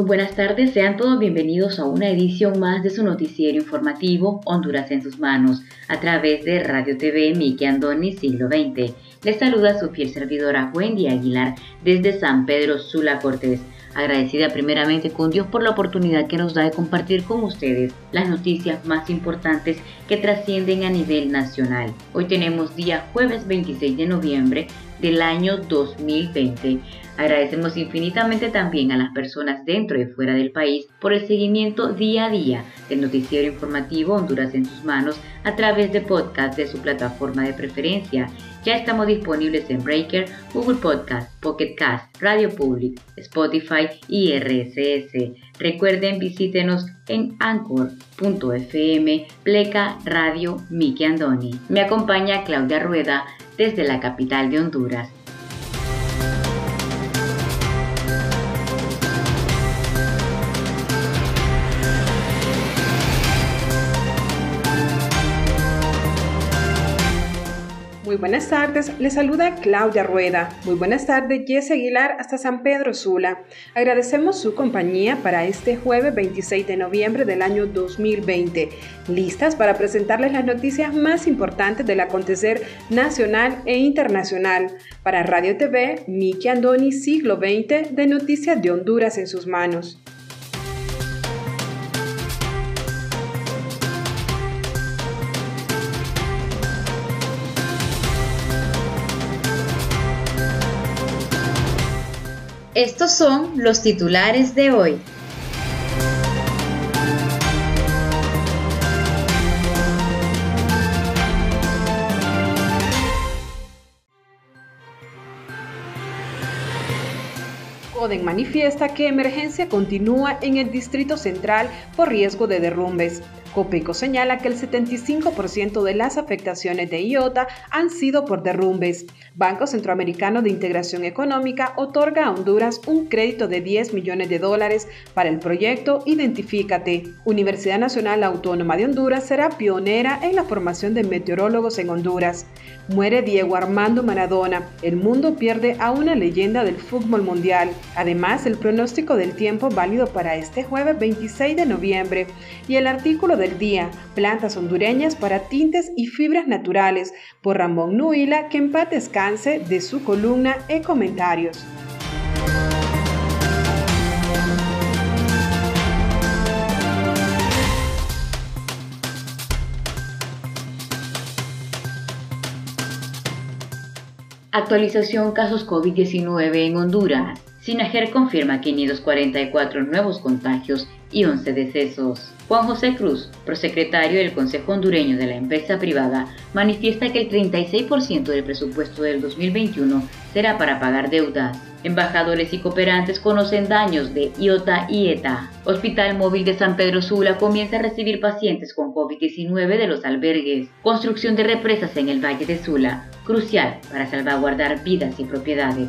Muy buenas tardes, sean todos bienvenidos a una edición más de su noticiero informativo Honduras en sus manos, a través de Radio TV Miki Andoni Siglo XX. Les saluda su fiel servidora Wendy Aguilar desde San Pedro Sula Cortés. Agradecida primeramente con Dios por la oportunidad que nos da de compartir con ustedes las noticias más importantes que trascienden a nivel nacional. Hoy tenemos día jueves 26 de noviembre del año 2020. Agradecemos infinitamente también a las personas dentro y fuera del país por el seguimiento día a día del noticiero informativo Honduras en sus manos a través de podcast de su plataforma de preferencia. Ya estamos disponibles en Breaker, Google Podcast, Pocket Cast, Radio Public, Spotify y RSS. Recuerden visítenos en anchor.fm, pleca Radio Miki Andoni. Me acompaña Claudia Rueda desde la capital de Honduras. Buenas tardes, les saluda Claudia Rueda. Muy buenas tardes, Jesse Aguilar hasta San Pedro Sula. Agradecemos su compañía para este jueves 26 de noviembre del año 2020. Listas para presentarles las noticias más importantes del acontecer nacional e internacional. Para Radio TV, Miki Andoni, siglo XX, de Noticias de Honduras en sus manos. Estos son los titulares de hoy. Coden manifiesta que emergencia continúa en el Distrito Central por riesgo de derrumbes. Copeco señala que el 75% de las afectaciones de IOTA han sido por derrumbes. Banco Centroamericano de Integración Económica otorga a Honduras un crédito de 10 millones de dólares para el proyecto Identifícate. Universidad Nacional Autónoma de Honduras será pionera en la formación de meteorólogos en Honduras. Muere Diego Armando Maradona. El mundo pierde a una leyenda del fútbol mundial. Además, el pronóstico del tiempo válido para este jueves 26 de noviembre y el artículo del día, plantas hondureñas para tintes y fibras naturales, por Ramón Nuila, que en paz descanse de su columna e comentarios. Actualización casos COVID-19 en Honduras. Sinajer confirma 544 nuevos contagios y 11 decesos. Juan José Cruz, prosecretario del Consejo Hondureño de la empresa privada, manifiesta que el 36% del presupuesto del 2021 será para pagar deudas. Embajadores y cooperantes conocen daños de IOTA y ETA. Hospital Móvil de San Pedro Sula comienza a recibir pacientes con COVID-19 de los albergues. Construcción de represas en el Valle de Sula, crucial para salvaguardar vidas y propiedades.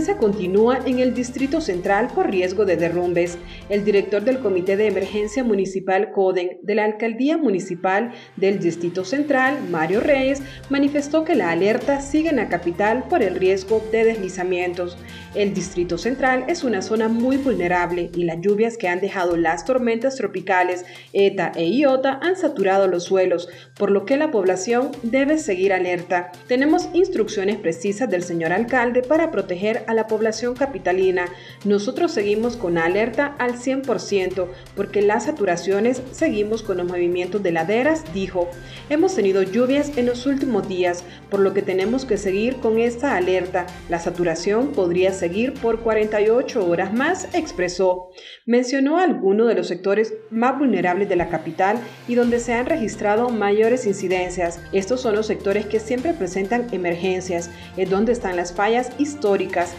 Emergencia continúa en el Distrito Central por riesgo de derrumbes. El director del Comité de Emergencia Municipal CODEN de la Alcaldía Municipal del Distrito Central, Mario Reyes, manifestó que la alerta sigue en la capital por el riesgo de deslizamientos. El Distrito Central es una zona muy vulnerable y las lluvias que han dejado las tormentas tropicales ETA e IOTA han saturado los suelos, por lo que la población debe seguir alerta. Tenemos instrucciones precisas del señor alcalde para proteger a la población capitalina. Nosotros seguimos con alerta al 100% porque las saturaciones seguimos con los movimientos de laderas, dijo. Hemos tenido lluvias en los últimos días, por lo que tenemos que seguir con esta alerta. La saturación podría seguir por 48 horas más, expresó. Mencionó algunos de los sectores más vulnerables de la capital y donde se han registrado mayores incidencias. Estos son los sectores que siempre presentan emergencias, es donde están las fallas históricas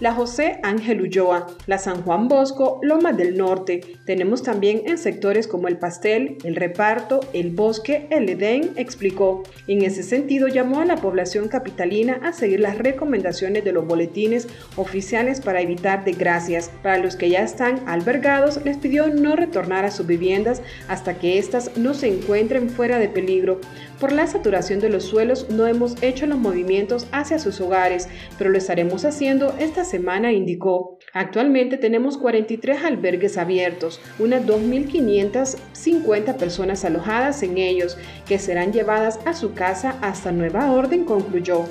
la José Ángel Ulloa, la San Juan Bosco, Lomas del Norte. Tenemos también en sectores como el Pastel, el Reparto, el Bosque, el Edén, explicó. En ese sentido, llamó a la población capitalina a seguir las recomendaciones de los boletines oficiales para evitar desgracias. Para los que ya están albergados, les pidió no retornar a sus viviendas hasta que éstas no se encuentren fuera de peligro. Por la saturación de los suelos no hemos hecho los movimientos hacia sus hogares, pero lo estaremos haciendo esta semana, indicó. Actualmente tenemos 43 albergues abiertos, unas 2.550 personas alojadas en ellos, que serán llevadas a su casa hasta nueva orden, concluyó.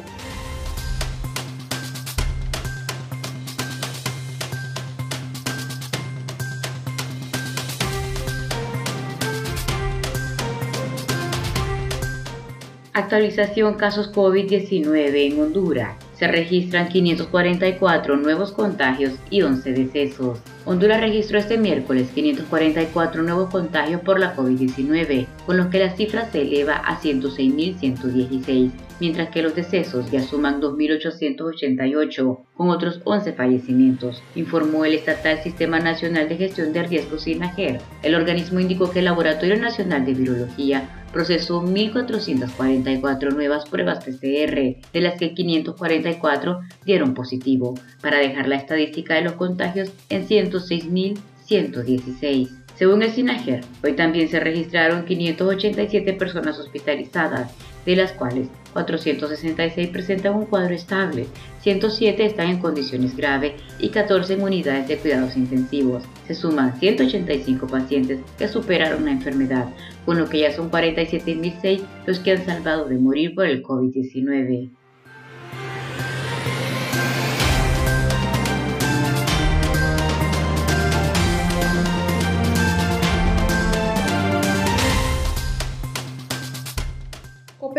Actualización casos COVID-19 en Honduras. Se registran 544 nuevos contagios y 11 decesos. Honduras registró este miércoles 544 nuevos contagios por la COVID-19, con los que la cifra se eleva a 106.116, mientras que los decesos ya suman 2.888, con otros 11 fallecimientos, informó el estatal Sistema Nacional de Gestión de Riesgos SINAGER. El organismo indicó que el Laboratorio Nacional de Virología procesó 1.444 nuevas pruebas PCR, de las que 544 dieron positivo, para dejar la estadística de los contagios en 106.116. Según el SINAGER, hoy también se registraron 587 personas hospitalizadas, de las cuales 466 presentan un cuadro estable, 107 están en condiciones graves y 14 en unidades de cuidados intensivos. Se suman 185 pacientes que superaron la enfermedad, con lo que ya son 47.006 los que han salvado de morir por el COVID-19.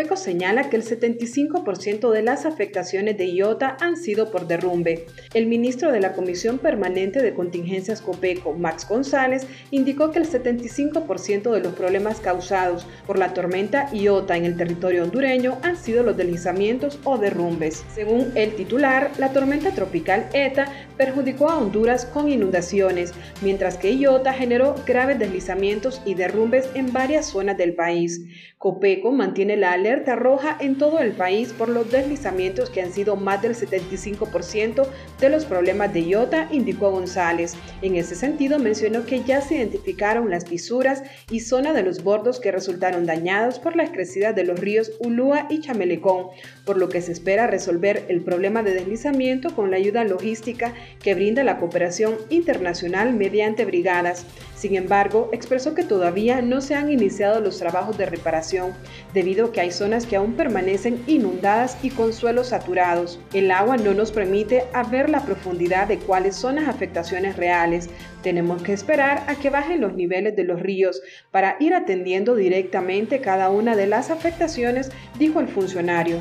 Copeco señala que el 75% de las afectaciones de IOTA han sido por derrumbe. El ministro de la Comisión Permanente de Contingencias Copeco, Max González, indicó que el 75% de los problemas causados por la tormenta IOTA en el territorio hondureño han sido los deslizamientos o derrumbes. Según el titular, la tormenta tropical ETA perjudicó a Honduras con inundaciones, mientras que IOTA generó graves deslizamientos y derrumbes en varias zonas del país. Copeco mantiene la alerta roja en todo el país por los deslizamientos que han sido más del 75% de los problemas de IOTA, indicó González. En ese sentido, mencionó que ya se identificaron las fisuras y zona de los bordos que resultaron dañados por las crecidas de los ríos Ulúa y Chamelecón, por lo que se espera resolver el problema de deslizamiento con la ayuda logística que brinda la cooperación internacional mediante brigadas. Sin embargo, expresó que todavía no se han iniciado los trabajos de reparación, debido a que hay zonas que aún permanecen inundadas y con suelos saturados. El agua no nos permite ver la profundidad de cuáles son las afectaciones reales. Tenemos que esperar a que bajen los niveles de los ríos para ir atendiendo directamente cada una de las afectaciones, dijo el funcionario.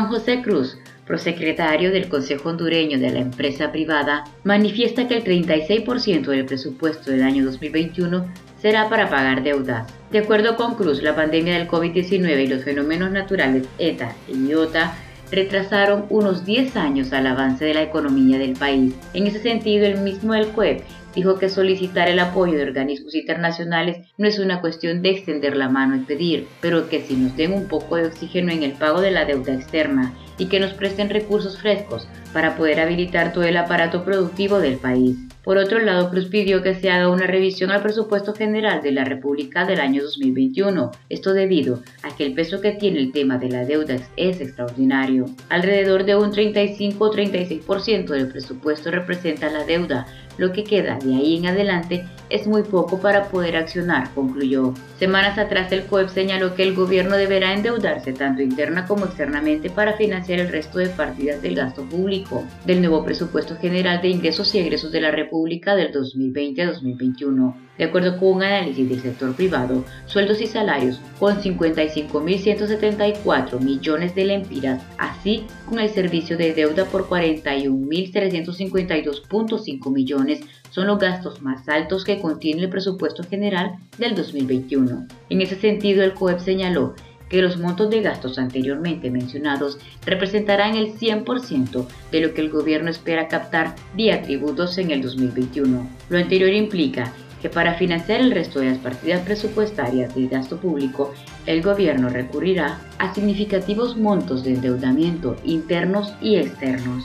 Juan José Cruz, prosecretario del Consejo Hondureño de la empresa privada, manifiesta que el 36% del presupuesto del año 2021 será para pagar deudas. De acuerdo con Cruz, la pandemia del COVID-19 y los fenómenos naturales ETA y IOTA retrasaron unos 10 años al avance de la economía del país. En ese sentido, el mismo El CUEP dijo que solicitar el apoyo de organismos internacionales no es una cuestión de extender la mano y pedir, pero que si nos den un poco de oxígeno en el pago de la deuda externa y que nos presten recursos frescos para poder habilitar todo el aparato productivo del país. Por otro lado, Cruz pidió que se haga una revisión al presupuesto general de la República del año 2021, esto debido a que el peso que tiene el tema de la deuda es extraordinario. Alrededor de un 35 o 36% del presupuesto representa la deuda, lo que queda de ahí en adelante es muy poco para poder accionar, concluyó. Semanas atrás el COEP señaló que el gobierno deberá endeudarse tanto interna como externamente para financiar el resto de partidas del gasto público del nuevo presupuesto general de ingresos y egresos de la República del 2020 a 2021. De acuerdo con un análisis del sector privado, sueldos y salarios con 55.174 millones de lempiras, así como el servicio de deuda por 41.352.5 millones son los gastos más altos que contiene el presupuesto general del 2021. En ese sentido, el COEP señaló que los montos de gastos anteriormente mencionados representarán el 100% de lo que el gobierno espera captar vía tributos en el 2021. Lo anterior implica que para financiar el resto de las partidas presupuestarias del gasto público, el gobierno recurrirá a significativos montos de endeudamiento internos y externos.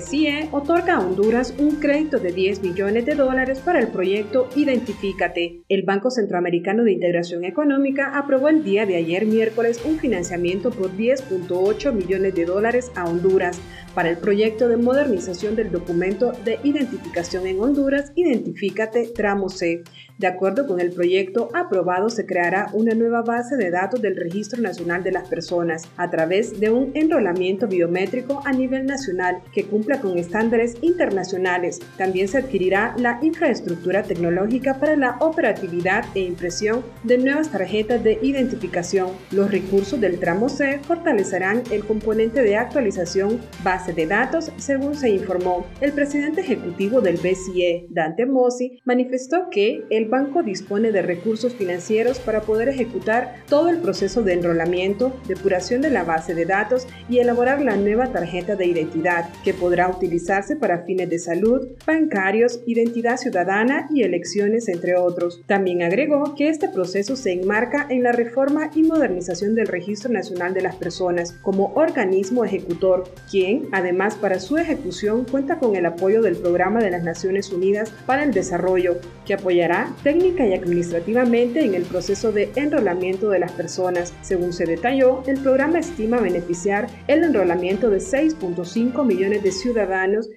CIE otorga a Honduras un crédito de 10 millones de dólares para el proyecto Identifícate. El Banco Centroamericano de Integración Económica aprobó el día de ayer miércoles un financiamiento por 10.8 millones de dólares a Honduras para el proyecto de modernización del documento de identificación en Honduras Identifícate Tramo C. De acuerdo con el proyecto aprobado, se creará una nueva base de datos del Registro Nacional de las Personas a través de un enrolamiento biométrico a nivel nacional que cumpla con estándares internacionales. También se adquirirá la infraestructura tecnológica para la operatividad e impresión de nuevas tarjetas de identificación. Los recursos del tramo C fortalecerán el componente de actualización base de datos, según se informó. El presidente ejecutivo del BCE, Dante Mossi, manifestó que el banco dispone de recursos financieros para poder ejecutar todo el proceso de enrolamiento, depuración de la base de datos y elaborar la nueva tarjeta de identidad, que podrá utilizarse para fines de salud, bancarios, identidad ciudadana y elecciones, entre otros. También agregó que este proceso se enmarca en la reforma y modernización del Registro Nacional de las Personas como organismo ejecutor, quien, además, para su ejecución cuenta con el apoyo del Programa de las Naciones Unidas para el Desarrollo, que apoyará técnica y administrativamente en el proceso de enrolamiento de las personas. Según se detalló, el programa estima beneficiar el enrolamiento de 6.5 millones de ciudadanos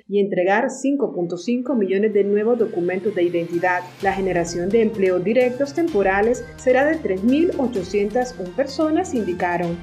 y entregar 5.5 millones de nuevos documentos de identidad. La generación de empleos directos temporales será de 3.801 personas, indicaron.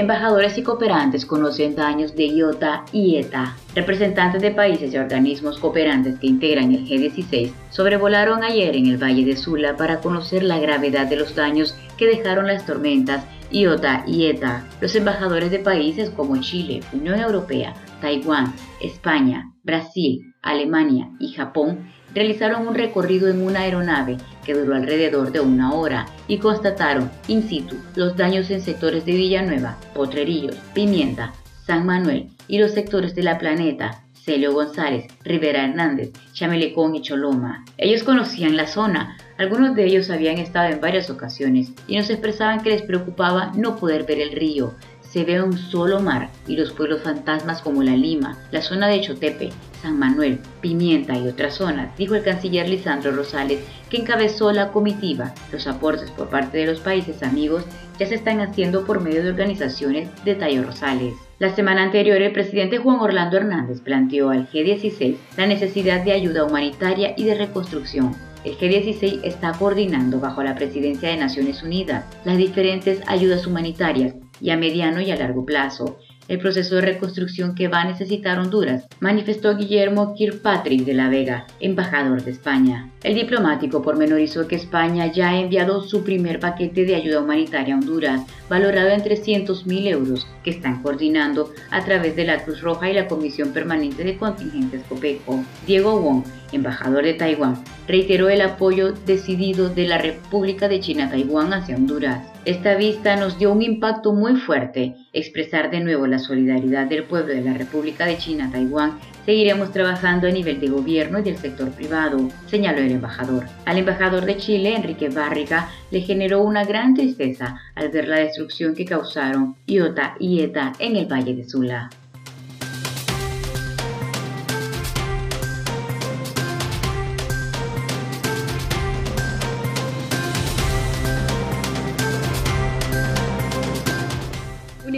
Embajadores y cooperantes conocen daños de IOTA y ETA. Representantes de países y organismos cooperantes que integran el G16 sobrevolaron ayer en el Valle de Sula para conocer la gravedad de los daños que dejaron las tormentas Iota y ETA. Los embajadores de países como Chile, Unión Europea, Taiwán, España, Brasil, Alemania y Japón realizaron un recorrido en una aeronave que duró alrededor de una hora y constataron in situ los daños en sectores de Villanueva, Potrerillos, Pimienta, San Manuel y los sectores de la Planeta, Celio González, Rivera Hernández, Chamelecón y Choloma. Ellos conocían la zona, algunos de ellos habían estado en varias ocasiones y nos expresaban que les preocupaba no poder ver el río, se ve un solo mar y los pueblos fantasmas como La Lima, la zona de Chotepe, San Manuel, Pimienta y otras zonas, dijo el canciller Lisandro Rosales, que encabezó la comitiva. Los aportes por parte de los países amigos ya se están haciendo por medio de organizaciones, de Tayo Rosales. La semana anterior, el presidente Juan Orlando Hernández planteó al G16 la necesidad de ayuda humanitaria y de reconstrucción. El G16 está coordinando bajo la presidencia de Naciones Unidas las diferentes ayudas humanitarias y a mediano y a largo plazo el proceso de reconstrucción que va a necesitar Honduras, manifestó Guillermo Kirkpatrick de la Vega, embajador de España. El diplomático pormenorizó que España ya ha enviado su primer paquete de ayuda humanitaria a Honduras, valorado en 300 mil euros, que están coordinando a través de la Cruz Roja y la Comisión Permanente de Contingentes COPECO. Diego Wong, embajador de Taiwán, reiteró el apoyo decidido de la República de China-Taiwán hacia Honduras. Esta vista nos dio un impacto muy fuerte. Expresar de nuevo la solidaridad del pueblo de la República de China-Taiwán. Seguiremos trabajando a nivel de gobierno y del sector privado, señaló el embajador. Al embajador de Chile, Enrique Barriga, le generó una gran tristeza al ver la destrucción que causaron Iota y ETA en el Valle de Sula.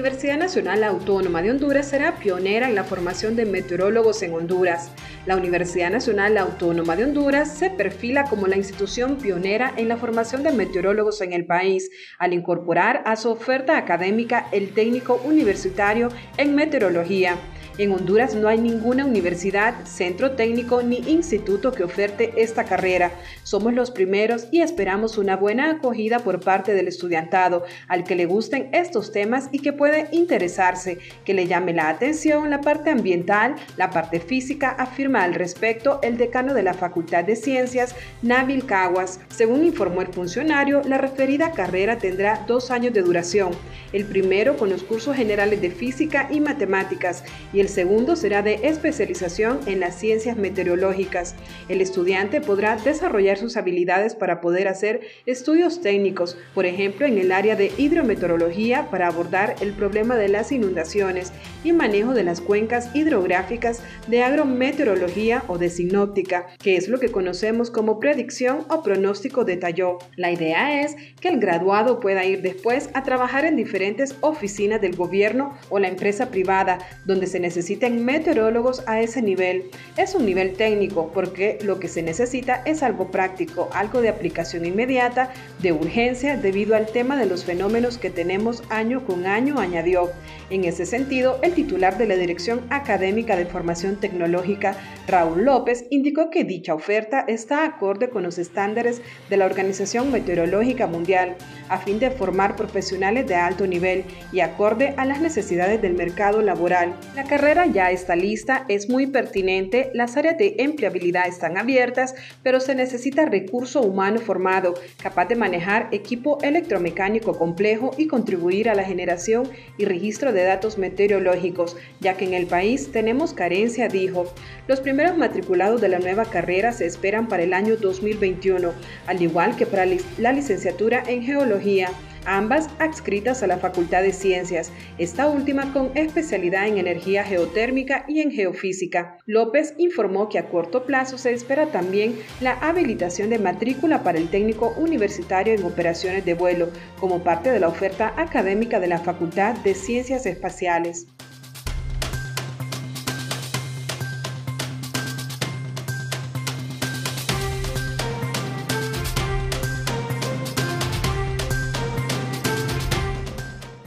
Universidad Nacional Autónoma de Honduras será pionera en la formación de meteorólogos en Honduras. La Universidad Nacional Autónoma de Honduras se perfila como la institución pionera en la formación de meteorólogos en el país, al incorporar a su oferta académica el técnico universitario en meteorología. En Honduras no hay ninguna universidad, centro técnico ni instituto que oferte esta carrera. Somos los primeros y esperamos una buena acogida por parte del estudiantado, al que le gusten estos temas y que puede interesarse, que le llame la atención la parte ambiental, la parte física, afirma al respecto el decano de la Facultad de Ciencias, Nabil Caguas. Según informó el funcionario, la referida carrera tendrá dos años de duración, el primero con los cursos generales de física y matemáticas y el segundo será de especialización en las ciencias meteorológicas. El estudiante podrá desarrollar sus habilidades para poder hacer estudios técnicos, por ejemplo en el área de hidrometeorología para abordar el problema de las inundaciones y manejo de las cuencas hidrográficas de agrometeorología o de sinóptica, que es lo que conocemos como predicción o pronóstico de Talló. La idea es que el graduado pueda ir después a trabajar en diferentes oficinas del gobierno o la empresa privada, donde se necesita necesiten meteorólogos a ese nivel. Es un nivel técnico porque lo que se necesita es algo práctico, algo de aplicación inmediata, de urgencia debido al tema de los fenómenos que tenemos año con año, añadió. En ese sentido, el titular de la Dirección Académica de Formación Tecnológica, Raúl López, indicó que dicha oferta está acorde con los estándares de la Organización Meteorológica Mundial, a fin de formar profesionales de alto nivel y acorde a las necesidades del mercado laboral. La carrera ya está lista, es muy pertinente, las áreas de empleabilidad están abiertas, pero se necesita recurso humano formado, capaz de manejar equipo electromecánico complejo y contribuir a la generación y registro de datos meteorológicos, ya que en el país tenemos carencia, dijo. Los primeros matriculados de la nueva carrera se esperan para el año 2021, al igual que para la licenciatura en geología ambas adscritas a la Facultad de Ciencias, esta última con especialidad en energía geotérmica y en geofísica. López informó que a corto plazo se espera también la habilitación de matrícula para el técnico universitario en operaciones de vuelo, como parte de la oferta académica de la Facultad de Ciencias Espaciales.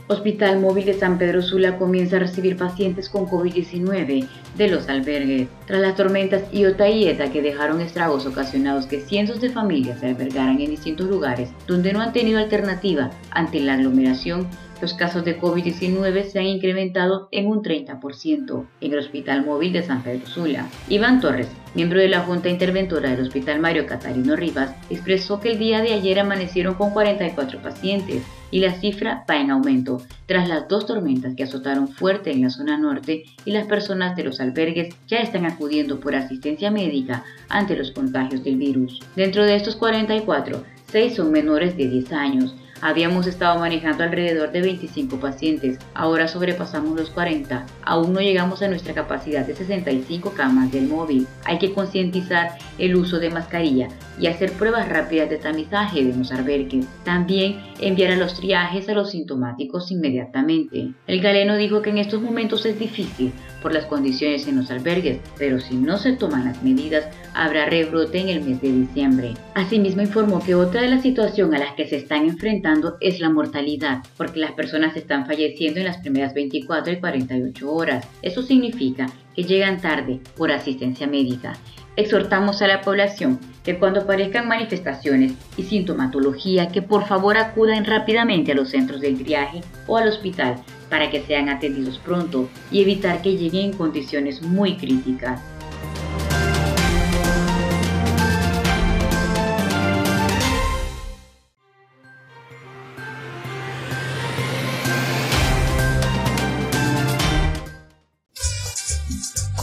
Hospital Móvil de San Pedro Sula comienza a recibir pacientes con COVID-19 de los albergues, tras las tormentas Iota y Eta que dejaron estragos ocasionados que cientos de familias se albergaran en distintos lugares donde no han tenido alternativa ante la aglomeración los casos de COVID-19 se han incrementado en un 30% en el Hospital Móvil de San Pedro Sula. Iván Torres, miembro de la Junta Interventora del Hospital Mario Catarino Rivas, expresó que el día de ayer amanecieron con 44 pacientes y la cifra va en aumento tras las dos tormentas que azotaron fuerte en la zona norte y las personas de los albergues ya están acudiendo por asistencia médica ante los contagios del virus. Dentro de estos 44, 6 son menores de 10 años Habíamos estado manejando alrededor de 25 pacientes, ahora sobrepasamos los 40. Aún no llegamos a nuestra capacidad de 65 camas del móvil. Hay que concientizar el uso de mascarilla y hacer pruebas rápidas de tamizaje de los albergues. También enviar a los triajes a los sintomáticos inmediatamente. El galeno dijo que en estos momentos es difícil por las condiciones en los albergues, pero si no se toman las medidas, habrá rebrote en el mes de diciembre. Asimismo informó que otra de las situaciones a las que se están enfrentando es la mortalidad, porque las personas están falleciendo en las primeras 24 y 48 horas. Eso significa que llegan tarde por asistencia médica. Exhortamos a la población que cuando aparezcan manifestaciones y sintomatología que por favor acudan rápidamente a los centros de triaje o al hospital para que sean atendidos pronto y evitar que lleguen en condiciones muy críticas.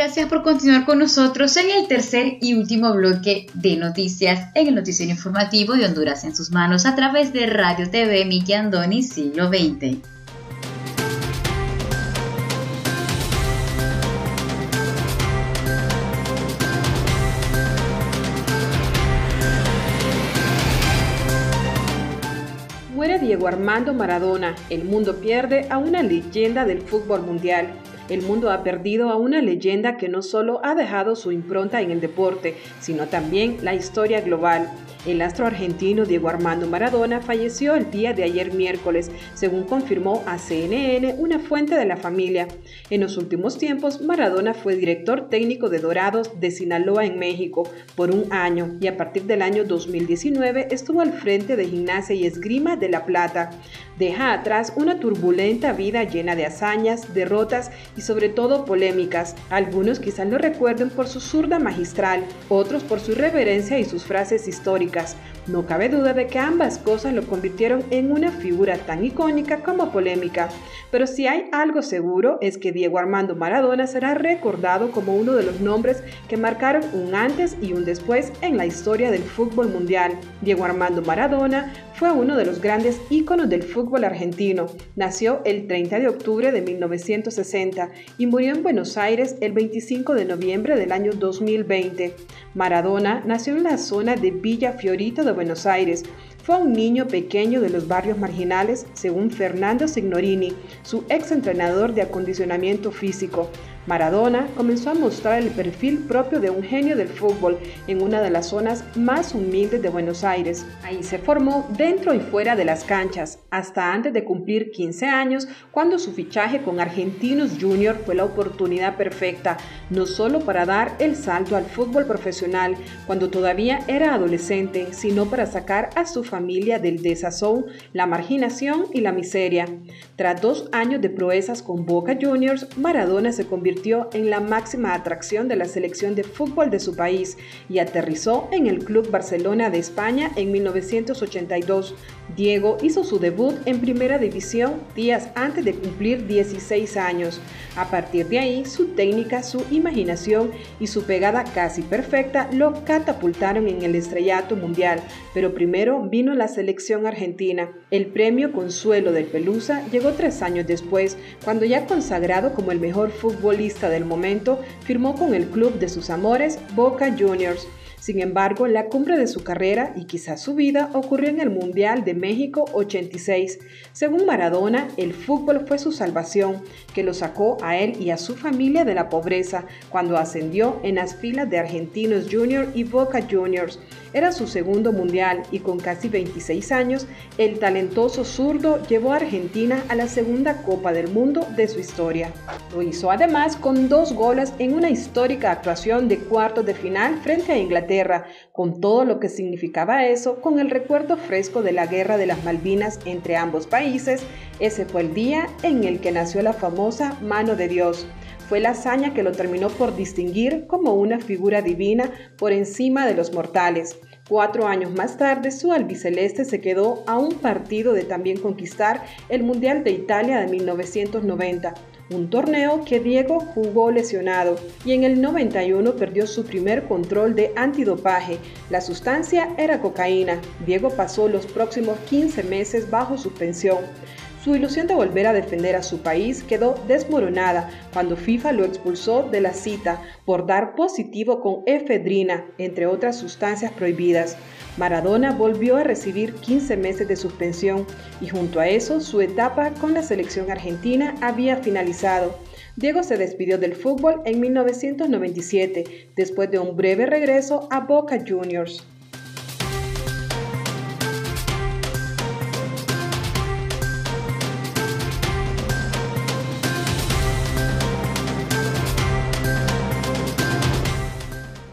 gracias por continuar con nosotros en el tercer y último bloque de noticias en el noticiero informativo de Honduras en sus manos a través de Radio TV Miki Andoni Siglo XX. Muere Diego Armando Maradona, el mundo pierde a una leyenda del fútbol mundial. El mundo ha perdido a una leyenda que no solo ha dejado su impronta en el deporte, sino también la historia global. El astro argentino Diego Armando Maradona falleció el día de ayer miércoles, según confirmó a CNN una fuente de la familia. En los últimos tiempos, Maradona fue director técnico de Dorados de Sinaloa en México por un año y a partir del año 2019 estuvo al frente de Gimnasia y Esgrima de La Plata. Deja atrás una turbulenta vida llena de hazañas, derrotas y sobre todo polémicas. Algunos quizás lo recuerden por su zurda magistral, otros por su irreverencia y sus frases históricas no cabe duda de que ambas cosas lo convirtieron en una figura tan icónica como polémica, pero si hay algo seguro es que Diego Armando Maradona será recordado como uno de los nombres que marcaron un antes y un después en la historia del fútbol mundial. Diego Armando Maradona fue uno de los grandes íconos del fútbol argentino. Nació el 30 de octubre de 1960 y murió en Buenos Aires el 25 de noviembre del año 2020. Maradona nació en la zona de Villa Fiorito de Buenos Aires. Fue un niño pequeño de los barrios marginales, según Fernando Signorini, su ex entrenador de acondicionamiento físico. Maradona comenzó a mostrar el perfil propio de un genio del fútbol en una de las zonas más humildes de Buenos Aires. Ahí se formó dentro y fuera de las canchas, hasta antes de cumplir 15 años, cuando su fichaje con Argentinos Junior fue la oportunidad perfecta, no solo para dar el salto al fútbol profesional cuando todavía era adolescente, sino para sacar a su familia del desazón, la marginación y la miseria. Tras dos años de proezas con Boca Juniors, Maradona se convirtió en la máxima atracción de la selección de fútbol de su país y aterrizó en el Club Barcelona de España en 1982. Diego hizo su debut en Primera División días antes de cumplir 16 años. A partir de ahí, su técnica, su imaginación y su pegada casi perfecta lo catapultaron en el estrellato mundial, pero primero vino la selección argentina. El premio Consuelo del Pelusa llegó tres años después, cuando ya consagrado como el mejor futbolista del momento, firmó con el club de sus amores, Boca Juniors. Sin embargo, la cumbre de su carrera y quizás su vida ocurrió en el Mundial de México 86. Según Maradona, el fútbol fue su salvación, que lo sacó a él y a su familia de la pobreza cuando ascendió en las filas de Argentinos Junior y Boca Juniors. Era su segundo mundial y con casi 26 años, el talentoso zurdo llevó a Argentina a la segunda Copa del Mundo de su historia. Lo hizo además con dos goles en una histórica actuación de cuartos de final frente a Inglaterra, con todo lo que significaba eso, con el recuerdo fresco de la guerra de las Malvinas entre ambos países. Ese fue el día en el que nació la famosa Mano de Dios fue la hazaña que lo terminó por distinguir como una figura divina por encima de los mortales. Cuatro años más tarde, su albiceleste se quedó a un partido de también conquistar el Mundial de Italia de 1990, un torneo que Diego jugó lesionado y en el 91 perdió su primer control de antidopaje. La sustancia era cocaína. Diego pasó los próximos 15 meses bajo suspensión. Su ilusión de volver a defender a su país quedó desmoronada cuando FIFA lo expulsó de la cita por dar positivo con efedrina, entre otras sustancias prohibidas. Maradona volvió a recibir 15 meses de suspensión y junto a eso su etapa con la selección argentina había finalizado. Diego se despidió del fútbol en 1997, después de un breve regreso a Boca Juniors.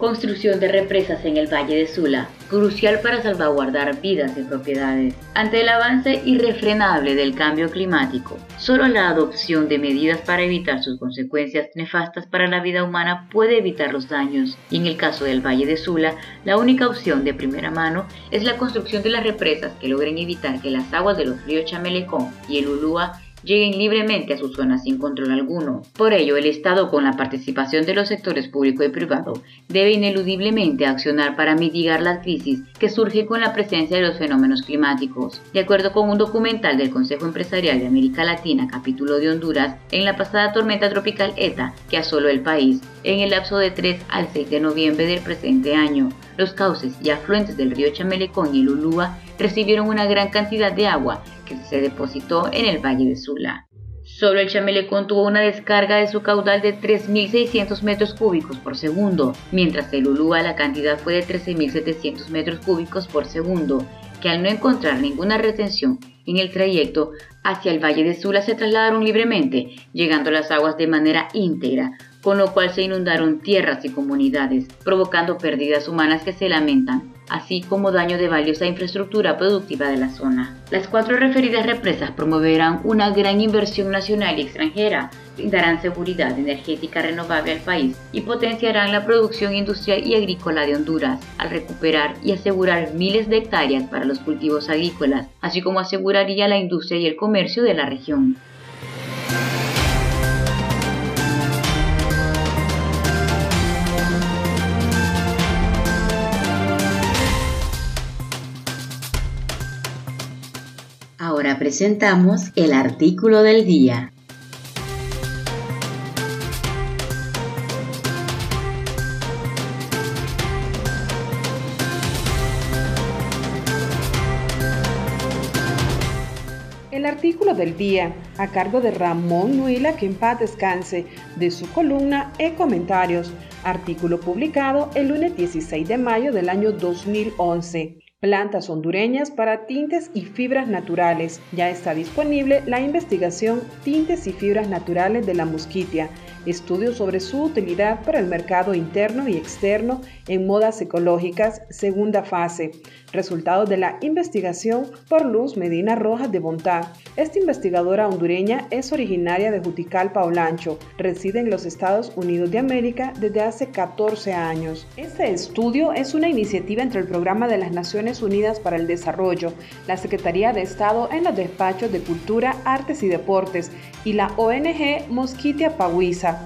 Construcción de represas en el Valle de Sula, crucial para salvaguardar vidas y propiedades. Ante el avance irrefrenable del cambio climático, solo la adopción de medidas para evitar sus consecuencias nefastas para la vida humana puede evitar los daños. Y en el caso del Valle de Sula, la única opción de primera mano es la construcción de las represas que logren evitar que las aguas de los ríos Chamelecón y el Ulúa lleguen libremente a su zona sin control alguno. Por ello, el Estado, con la participación de los sectores público y privado, debe ineludiblemente accionar para mitigar la crisis que surge con la presencia de los fenómenos climáticos. De acuerdo con un documental del Consejo Empresarial de América Latina, capítulo de Honduras, en la pasada tormenta tropical ETA, que asoló el país, en el lapso de 3 al 6 de noviembre del presente año, los cauces y afluentes del río Chamelecón y el Ulúa recibieron una gran cantidad de agua que se depositó en el Valle de Sula. Solo el Chamelecón tuvo una descarga de su caudal de 3.600 metros cúbicos por segundo, mientras el Ulúa la cantidad fue de 13.700 metros cúbicos por segundo, que al no encontrar ninguna retención en el trayecto hacia el Valle de Sula se trasladaron libremente, llegando las aguas de manera íntegra, con lo cual se inundaron tierras y comunidades, provocando pérdidas humanas que se lamentan, así como daño de valiosa infraestructura productiva de la zona. Las cuatro referidas represas promoverán una gran inversión nacional y extranjera, brindarán seguridad energética renovable al país y potenciarán la producción industrial y agrícola de Honduras, al recuperar y asegurar miles de hectáreas para los cultivos agrícolas, así como aseguraría la industria y el comercio de la región. Ahora presentamos el artículo del día. El artículo del día, a cargo de Ramón Nuila, que en paz descanse, de su columna e comentarios, artículo publicado el lunes 16 de mayo del año 2011. Plantas hondureñas para tintes y fibras naturales. Ya está disponible la investigación Tintes y fibras naturales de la Musquitia estudio sobre su utilidad para el mercado interno y externo en modas ecológicas, segunda fase. Resultados de la investigación por Luz Medina Rojas de Bontá. Esta investigadora hondureña es originaria de Juticalpa, Olancho, reside en los Estados Unidos de América desde hace 14 años. Este estudio es una iniciativa entre el Programa de las Naciones Unidas para el Desarrollo, la Secretaría de Estado en los despachos de Cultura, Artes y Deportes y la ONG Mosquitia Paguiza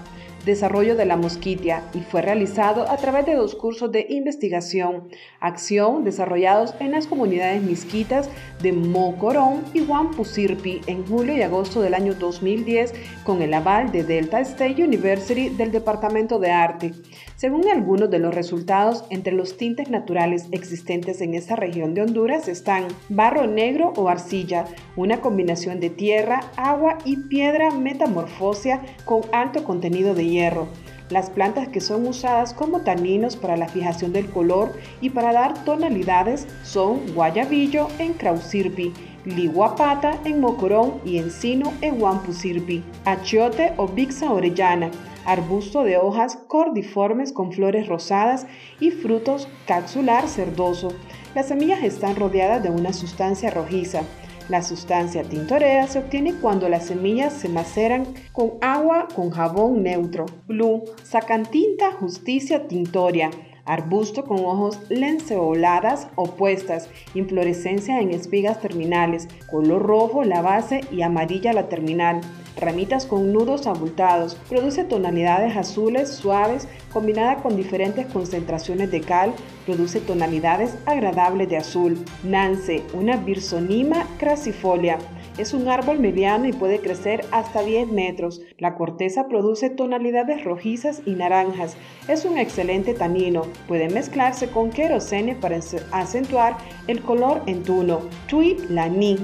desarrollo de la mosquitia y fue realizado a través de dos cursos de investigación, acción desarrollados en las comunidades misquitas de Mocorón y Huampusirpi en julio y agosto del año 2010 con el aval de Delta State University del Departamento de Arte. Según algunos de los resultados, entre los tintes naturales existentes en esta región de Honduras están barro negro o arcilla, una combinación de tierra, agua y piedra metamorfosia con alto contenido de hierro. Las plantas que son usadas como taninos para la fijación del color y para dar tonalidades son guayabillo en Krausirpi, liguapata en Mocorón y encino en Wampusirpi, achiote o bixa orellana, arbusto de hojas cordiformes con flores rosadas y frutos capsular cerdoso. Las semillas están rodeadas de una sustancia rojiza. La sustancia tintorea se obtiene cuando las semillas se maceran con agua con jabón neutro. Blue, sacantinta justicia tintoria arbusto con hojas lanceoladas opuestas, inflorescencia en espigas terminales, color rojo la base y amarilla la terminal, ramitas con nudos abultados, produce tonalidades azules suaves combinada con diferentes concentraciones de cal, produce tonalidades agradables de azul. Nance, una birsonima crasifolia, es un árbol mediano y puede crecer hasta 10 metros. La corteza produce tonalidades rojizas y naranjas. Es un excelente tanino. Puede mezclarse con querosene para acentuar el color en tuno. Tui lani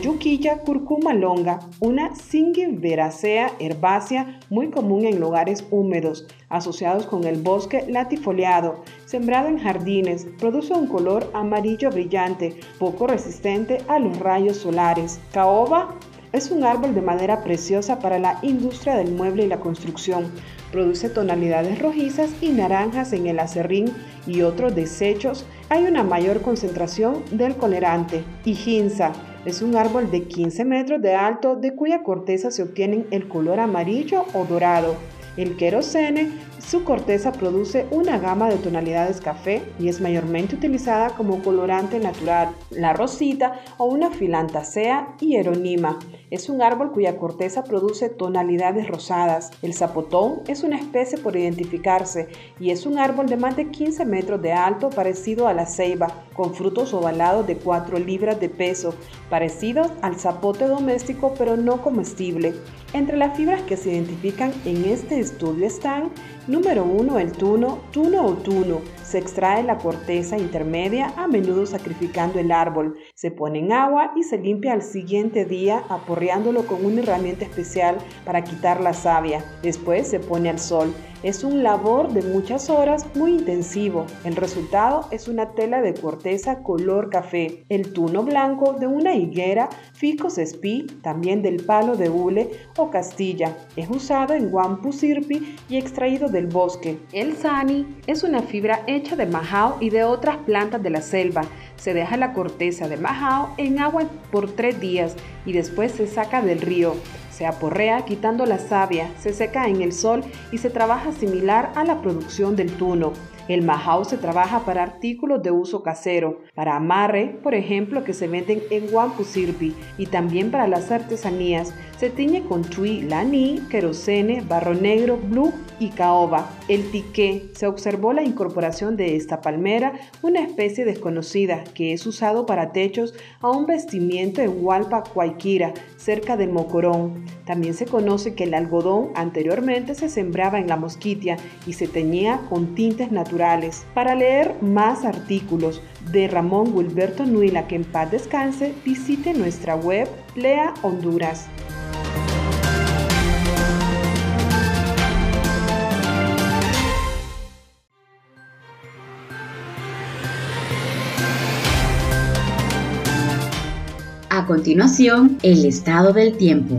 yuquilla curcuma longa, una Singiveracea herbácea muy común en lugares húmedos, asociados con el bosque latifoliado, sembrado en jardines, produce un color amarillo brillante, poco resistente a los rayos solares. Caoba es un árbol de madera preciosa para la industria del mueble y la construcción. Produce tonalidades rojizas y naranjas en el acerrín y otros desechos. Hay una mayor concentración del colerante. Hijinza es un árbol de 15 metros de alto de cuya corteza se obtiene el color amarillo o dorado. El querosene su corteza produce una gama de tonalidades café y es mayormente utilizada como colorante natural. La rosita o una filantacea hieronima es un árbol cuya corteza produce tonalidades rosadas. El zapotón es una especie por identificarse y es un árbol de más de 15 metros de alto parecido a la ceiba, con frutos ovalados de 4 libras de peso, parecidos al zapote doméstico pero no comestible. Entre las fibras que se identifican en este estudio están Número 1. El tuno, tuno o tuno. Se extrae la corteza intermedia, a menudo sacrificando el árbol. Se pone en agua y se limpia al siguiente día aporreándolo con una herramienta especial para quitar la savia. Después se pone al sol. Es un labor de muchas horas muy intensivo. El resultado es una tela de corteza color café. El tuno blanco de una higuera Ficus spi, también del palo de hule o castilla. Es usado en Wampusirpi y extraído del bosque. El sani es una fibra hecha de majao y de otras plantas de la selva. Se deja la corteza de majao en agua por tres días y después se saca del río. Se aporrea quitando la savia, se seca en el sol y se trabaja similar a la producción del tuno. El majao se trabaja para artículos de uso casero, para amarre, por ejemplo, que se venden en Wampusirpi, y también para las artesanías. Se tiñe con tui, lani, querosene, barro negro, blue y caoba. El tiqué. Se observó la incorporación de esta palmera, una especie desconocida que es usado para techos a un vestimiento en Hualpa, Cuayquira, cerca de Mocorón. También se conoce que el algodón anteriormente se sembraba en la mosquitia y se teñía con tintes naturales. Para leer más artículos de Ramón Wilberto Nuila, que en paz descanse, visite nuestra web Lea Honduras. continuación, el estado del tiempo.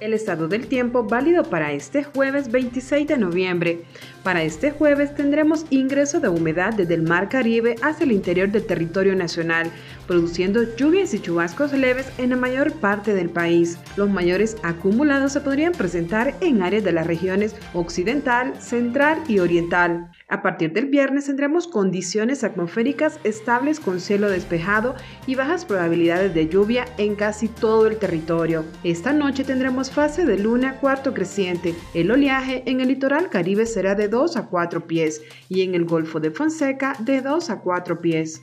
el estado del tiempo válido para este jueves 26 de noviembre. Para este jueves tendremos ingreso de humedad desde el Mar Caribe hacia el interior del territorio nacional, produciendo lluvias y chubascos leves en la mayor parte del país. Los mayores acumulados se podrían presentar en áreas de las regiones occidental, central y oriental. A partir del viernes tendremos condiciones atmosféricas estables con cielo despejado y bajas probabilidades de lluvia en casi todo el territorio. Esta noche tendremos fase de luna cuarto creciente. El oleaje en el litoral caribe será de 2 a 4 pies y en el Golfo de Fonseca de 2 a 4 pies.